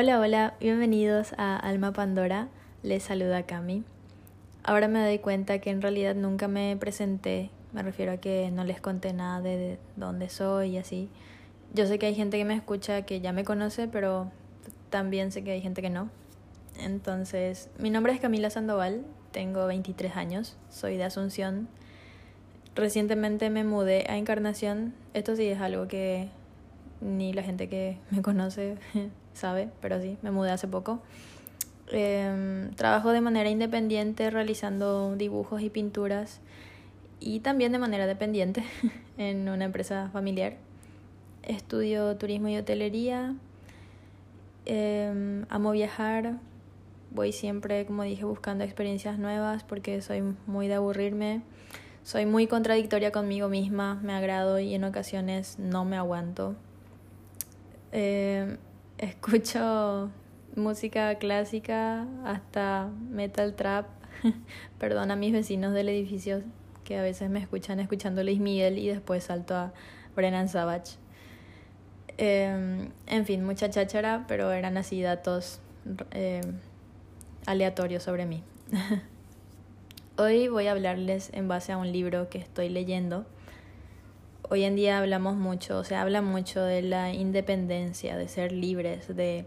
Hola, hola, bienvenidos a Alma Pandora. Les saluda Cami. Ahora me doy cuenta que en realidad nunca me presenté. Me refiero a que no les conté nada de dónde soy y así. Yo sé que hay gente que me escucha que ya me conoce, pero también sé que hay gente que no. Entonces, mi nombre es Camila Sandoval, tengo 23 años, soy de Asunción. Recientemente me mudé a Encarnación. Esto sí es algo que ni la gente que me conoce sabe, pero sí, me mudé hace poco. Em, trabajo de manera independiente realizando dibujos y pinturas y también de manera dependiente en una empresa familiar. Estudio turismo y hotelería. Em, amo viajar. Voy siempre, como dije, buscando experiencias nuevas porque soy muy de aburrirme. Soy muy contradictoria conmigo misma, me agrado y en ocasiones no me aguanto. Eh, escucho música clásica hasta metal trap. Perdón a mis vecinos del edificio que a veces me escuchan escuchando Luis Miguel y después salto a Brennan Savage. Eh, en fin, mucha cháchara, pero eran así datos eh, aleatorios sobre mí. Hoy voy a hablarles en base a un libro que estoy leyendo hoy en día hablamos mucho, se habla mucho de la independencia, de ser libres, de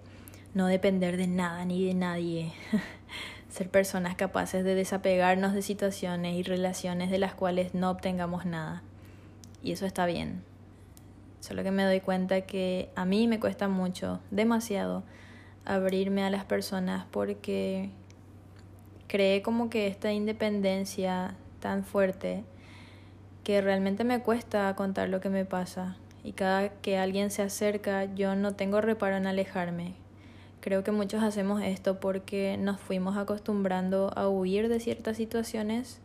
no depender de nada ni de nadie, ser personas capaces de desapegarnos de situaciones y relaciones de las cuales no obtengamos nada. Y eso está bien. Solo que me doy cuenta que a mí me cuesta mucho, demasiado, abrirme a las personas porque cree como que esta independencia tan fuerte que realmente me cuesta contar lo que me pasa y cada que alguien se acerca yo no tengo reparo en alejarme. Creo que muchos hacemos esto porque nos fuimos acostumbrando a huir de ciertas situaciones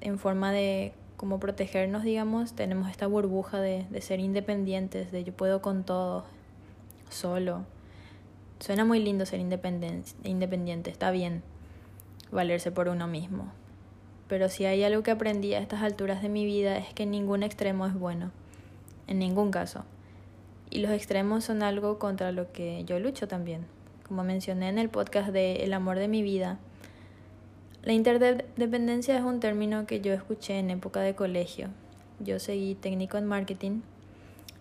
en forma de como protegernos, digamos, tenemos esta burbuja de, de ser independientes, de yo puedo con todo, solo. Suena muy lindo ser independiente, está bien valerse por uno mismo pero si hay algo que aprendí a estas alturas de mi vida es que ningún extremo es bueno, en ningún caso. Y los extremos son algo contra lo que yo lucho también. Como mencioné en el podcast de El amor de mi vida, la interdependencia es un término que yo escuché en época de colegio. Yo seguí técnico en marketing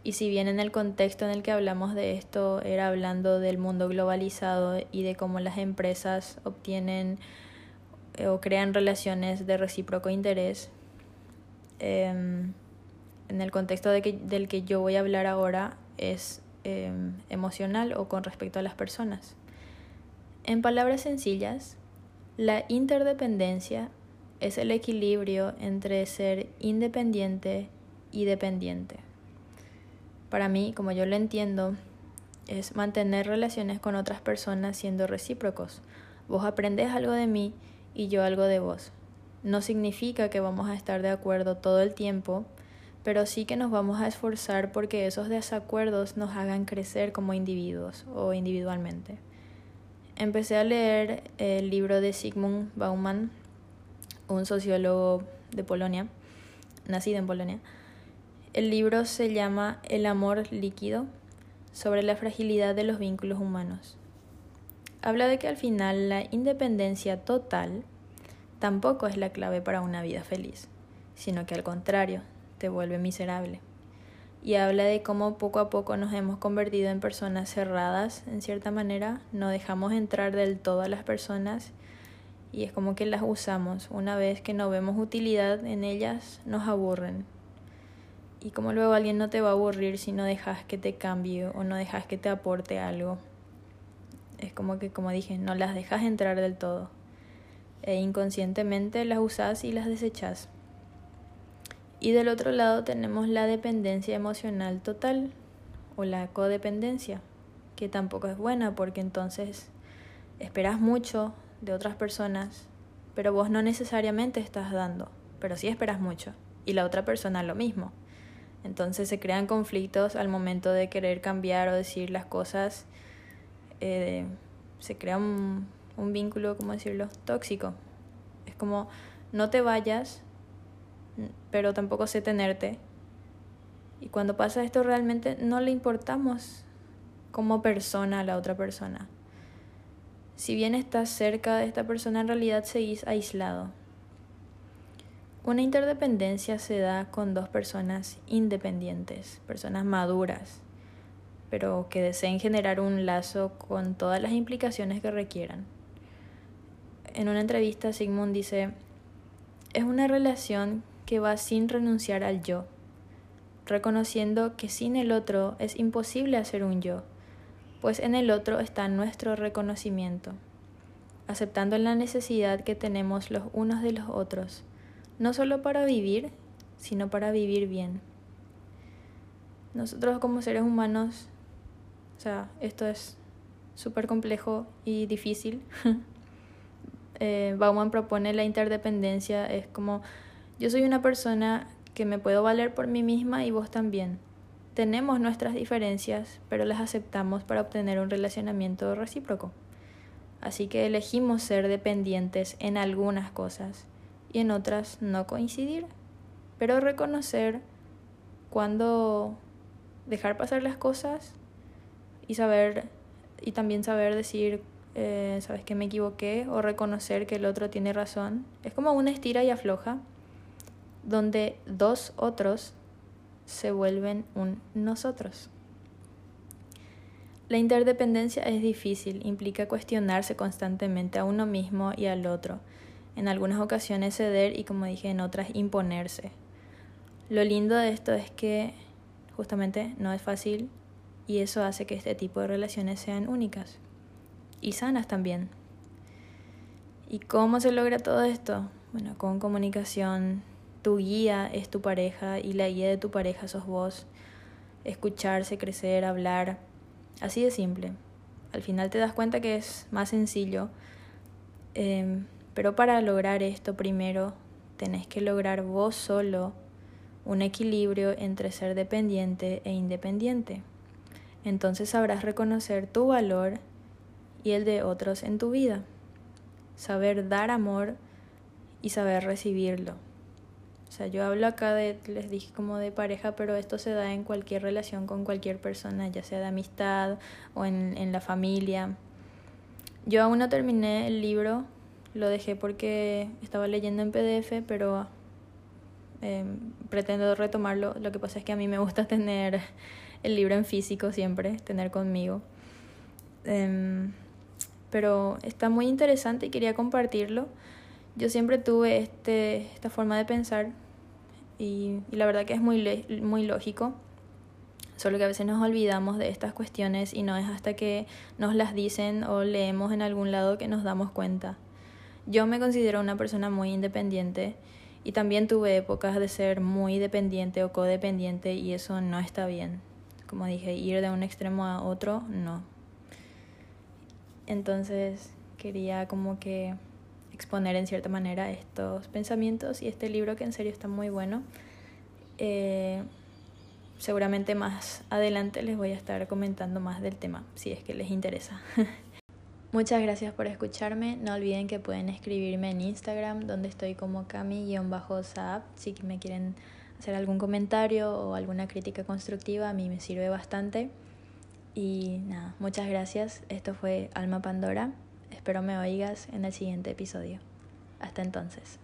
y si bien en el contexto en el que hablamos de esto era hablando del mundo globalizado y de cómo las empresas obtienen eh, o crean relaciones de recíproco interés. Em, en el contexto de que, del que yo voy a hablar ahora es em, emocional o con respecto a las personas. En palabras sencillas, la interdependencia es el equilibrio entre ser independiente y dependiente. Para mí, como yo lo entiendo, es mantener relaciones con otras personas siendo recíprocos. Vos aprendes algo de mí y yo algo de vos. No significa que vamos a estar de acuerdo todo el tiempo, pero sí que nos vamos a esforzar porque esos desacuerdos nos hagan crecer como individuos o individualmente. Empecé a leer el libro de Sigmund Bauman, un sociólogo de Polonia, nacido en Polonia. El libro se llama El amor líquido, sobre la fragilidad de los vínculos humanos habla de que al final la independencia total tampoco es la clave para una vida feliz, sino que al contrario, te vuelve miserable. Y habla de cómo poco a poco nos hemos convertido en personas cerradas, en cierta manera, no dejamos entrar del todo a las personas y es como que las usamos. Una vez que no vemos utilidad en ellas, nos aburren. Y como luego alguien no te va a aburrir si no dejas que te cambie o no dejas que te aporte algo. Es como que, como dije, no las dejas entrar del todo. E inconscientemente las usas y las desechas. Y del otro lado tenemos la dependencia emocional total o la codependencia, que tampoco es buena porque entonces esperas mucho de otras personas, pero vos no necesariamente estás dando, pero sí esperas mucho. Y la otra persona lo mismo. Entonces se crean conflictos al momento de querer cambiar o decir las cosas eh, se crea un, un vínculo, ¿cómo decirlo?, tóxico. Es como, no te vayas, pero tampoco sé tenerte. Y cuando pasa esto realmente no le importamos como persona a la otra persona. Si bien estás cerca de esta persona, en realidad seguís aislado. Una interdependencia se da con dos personas independientes, personas maduras, pero que deseen generar un lazo con todas las implicaciones que requieran. En una entrevista, Sigmund dice, es una relación que va sin renunciar al yo, reconociendo que sin el otro es imposible hacer un yo, pues en el otro está nuestro reconocimiento, aceptando la necesidad que tenemos los unos de los otros, no solo para vivir, sino para vivir bien. Nosotros como seres humanos o sea, esto es súper complejo y difícil. eh, Bauman propone la interdependencia, es como yo soy una persona que me puedo valer por mí misma y vos también. Tenemos nuestras diferencias, pero las aceptamos para obtener un relacionamiento recíproco. Así que elegimos ser dependientes en algunas cosas y en otras no coincidir, pero reconocer cuando dejar pasar las cosas y saber y también saber decir eh, sabes que me equivoqué o reconocer que el otro tiene razón. Es como una estira y afloja donde dos otros se vuelven un nosotros. La interdependencia es difícil implica cuestionarse constantemente a uno mismo y al otro en algunas ocasiones ceder y como dije en otras imponerse. Lo lindo de esto es que justamente no es fácil y eso hace que este tipo de relaciones sean únicas y sanas también. ¿Y cómo se logra todo esto? Bueno, con comunicación. Tu guía es tu pareja y la guía de tu pareja sos vos. Escucharse, crecer, hablar. Así de simple. Al final te das cuenta que es más sencillo. Em, pero para lograr esto primero tenés que lograr vos solo un equilibrio entre ser dependiente e independiente entonces sabrás reconocer tu valor y el de otros en tu vida. Saber dar amor y saber recibirlo. O sea, yo hablo acá de, les dije como de pareja, pero esto se da en cualquier relación con cualquier persona, ya sea de amistad o en, en la familia. Yo aún no terminé el libro, lo dejé porque estaba leyendo en PDF, pero eh, pretendo retomarlo. Lo que pasa es que a mí me gusta tener el libro en físico siempre, tener conmigo. Em, pero está muy interesante y quería compartirlo. Yo siempre tuve este, esta forma de pensar y, y la verdad que es muy, muy lógico. Solo que a veces nos olvidamos de estas cuestiones y no es hasta que nos las dicen o leemos en algún lado que nos damos cuenta. Yo me considero una persona muy independiente y también tuve épocas de ser muy dependiente o codependiente y eso no está bien como dije, ir de un extremo a otro, no. Entonces quería como que exponer en cierta manera estos pensamientos y este libro que en serio está muy bueno. Eh, seguramente más adelante les voy a estar comentando más del tema, si es que les interesa. Muchas gracias por escucharme. No olviden que pueden escribirme en Instagram, donde estoy como cami-saab, si me quieren hacer algún comentario o alguna crítica constructiva, a mí me sirve bastante. Y nada, muchas gracias. Esto fue Alma Pandora. Espero me oigas en el siguiente episodio. Hasta entonces.